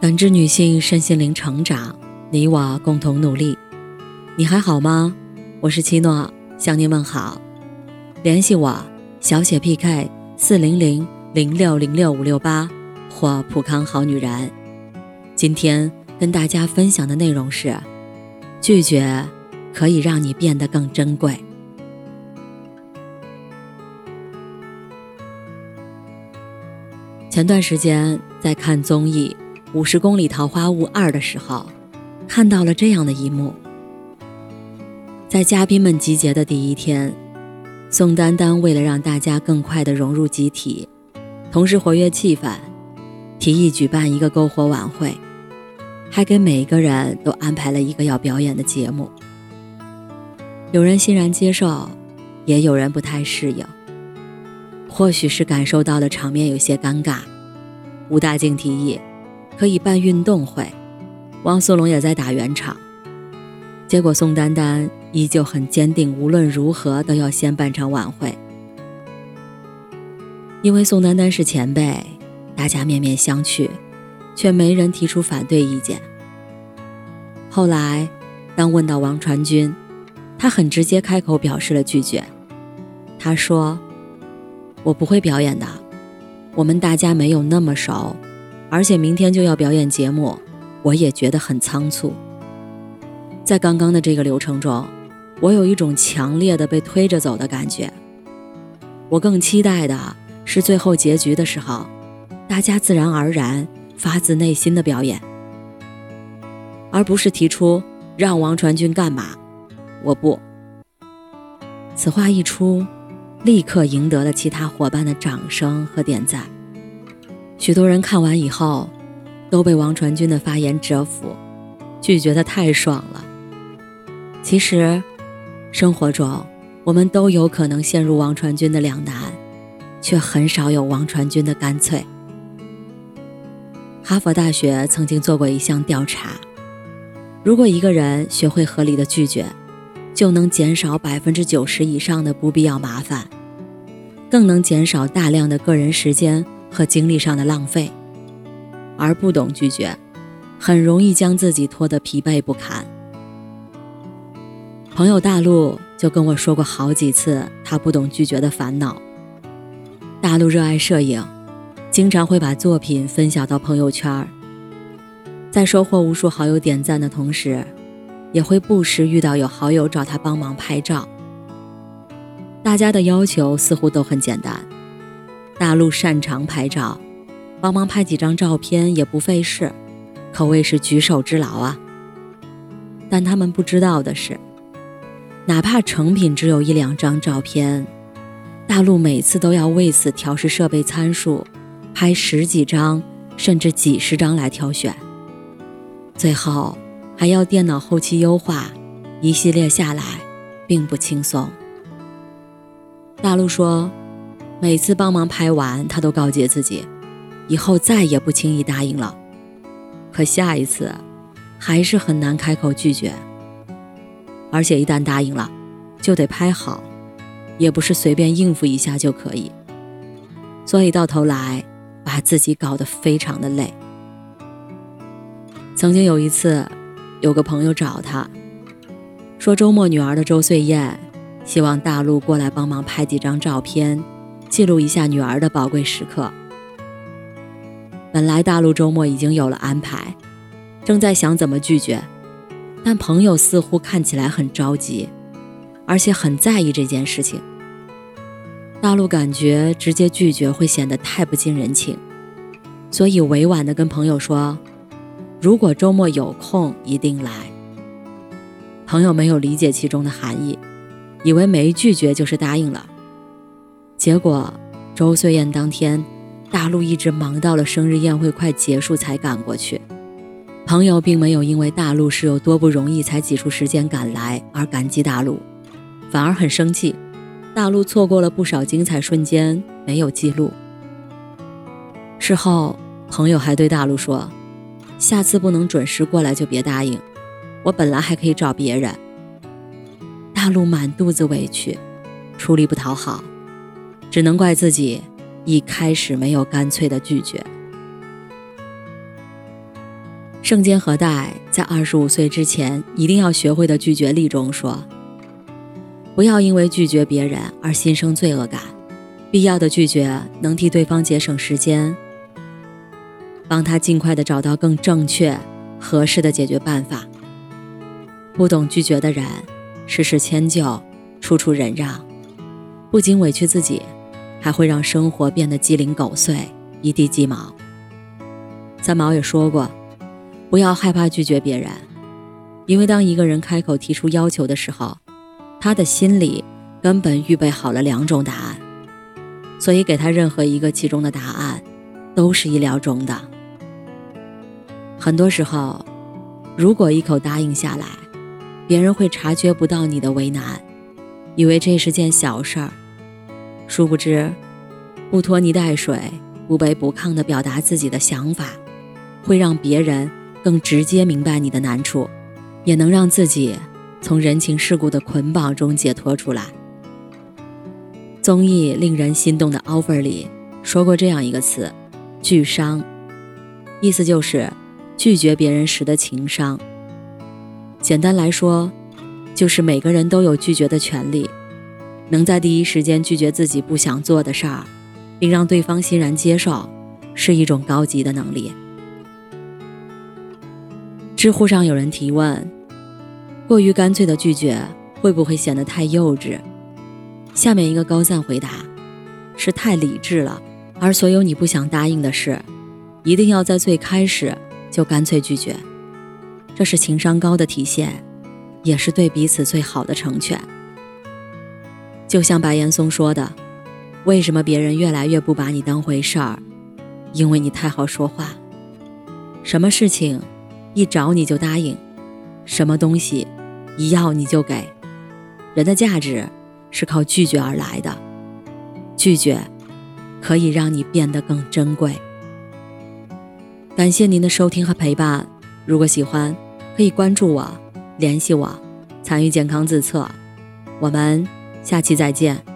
感知女性身心灵成长，你我共同努力。你还好吗？我是七诺，向您问好。联系我，小写 PK 四零零零六零六五六八或普康好女人。今天跟大家分享的内容是：拒绝可以让你变得更珍贵。前段时间在看综艺。五十公里桃花坞二的时候，看到了这样的一幕：在嘉宾们集结的第一天，宋丹丹为了让大家更快地融入集体，同时活跃气氛，提议举办一个篝火晚会，还给每个人都安排了一个要表演的节目。有人欣然接受，也有人不太适应。或许是感受到了场面有些尴尬，吴大靖提议。可以办运动会，汪苏泷也在打圆场。结果宋丹丹依旧很坚定，无论如何都要先办场晚会。因为宋丹丹是前辈，大家面面相觑，却没人提出反对意见。后来，当问到王传君，他很直接开口表示了拒绝。他说：“我不会表演的，我们大家没有那么熟。”而且明天就要表演节目，我也觉得很仓促。在刚刚的这个流程中，我有一种强烈的被推着走的感觉。我更期待的是最后结局的时候，大家自然而然、发自内心的表演，而不是提出让王传君干嘛。我不。此话一出，立刻赢得了其他伙伴的掌声和点赞。许多人看完以后，都被王传君的发言折服，拒绝的太爽了。其实，生活中我们都有可能陷入王传君的两难，却很少有王传君的干脆。哈佛大学曾经做过一项调查：如果一个人学会合理的拒绝，就能减少百分之九十以上的不必要麻烦，更能减少大量的个人时间。和精力上的浪费，而不懂拒绝，很容易将自己拖得疲惫不堪。朋友大陆就跟我说过好几次他不懂拒绝的烦恼。大陆热爱摄影，经常会把作品分享到朋友圈，在收获无数好友点赞的同时，也会不时遇到有好友找他帮忙拍照。大家的要求似乎都很简单。大陆擅长拍照，帮忙拍几张照片也不费事，可谓是举手之劳啊。但他们不知道的是，哪怕成品只有一两张照片，大陆每次都要为此调试设备参数，拍十几张甚至几十张来挑选，最后还要电脑后期优化，一系列下来并不轻松。大陆说。每次帮忙拍完，他都告诫自己，以后再也不轻易答应了。可下一次，还是很难开口拒绝。而且一旦答应了，就得拍好，也不是随便应付一下就可以。所以到头来，把自己搞得非常的累。曾经有一次，有个朋友找他，说周末女儿的周岁宴，希望大陆过来帮忙拍几张照片。记录一下女儿的宝贵时刻。本来大陆周末已经有了安排，正在想怎么拒绝，但朋友似乎看起来很着急，而且很在意这件事情。大陆感觉直接拒绝会显得太不近人情，所以委婉地跟朋友说：“如果周末有空，一定来。”朋友没有理解其中的含义，以为没拒绝就是答应了。结果，周岁宴当天，大陆一直忙到了生日宴会快结束才赶过去。朋友并没有因为大陆是有多不容易才挤出时间赶来而感激大陆，反而很生气，大陆错过了不少精彩瞬间没有记录。事后，朋友还对大陆说：“下次不能准时过来就别答应，我本来还可以找别人。”大陆满肚子委屈，出力不讨好。只能怪自己一开始没有干脆的拒绝。圣坚何代在二十五岁之前一定要学会的拒绝力中说：“不要因为拒绝别人而心生罪恶感，必要的拒绝能替对方节省时间，帮他尽快的找到更正确、合适的解决办法。不懂拒绝的人，事事迁就，处处忍让，不仅委屈自己，还会让生活变得鸡零狗碎、一地鸡毛。”三毛也说过。不要害怕拒绝别人，因为当一个人开口提出要求的时候，他的心里根本预备好了两种答案，所以给他任何一个其中的答案，都是意料中的。很多时候，如果一口答应下来，别人会察觉不到你的为难，以为这是件小事儿，殊不知，不拖泥带水、不卑不亢地表达自己的想法，会让别人。更直接明白你的难处，也能让自己从人情世故的捆绑中解脱出来。综艺令人心动的 offer 里说过这样一个词“拒商”，意思就是拒绝别人时的情商。简单来说，就是每个人都有拒绝的权利，能在第一时间拒绝自己不想做的事儿，并让对方欣然接受，是一种高级的能力。知乎上有人提问：“过于干脆的拒绝会不会显得太幼稚？”下面一个高赞回答：“是太理智了。”而所有你不想答应的事，一定要在最开始就干脆拒绝，这是情商高的体现，也是对彼此最好的成全。就像白岩松说的：“为什么别人越来越不把你当回事儿？因为你太好说话，什么事情？”一找你就答应，什么东西一要你就给。人的价值是靠拒绝而来的，拒绝可以让你变得更珍贵。感谢您的收听和陪伴，如果喜欢，可以关注我、联系我、参与健康自测。我们下期再见。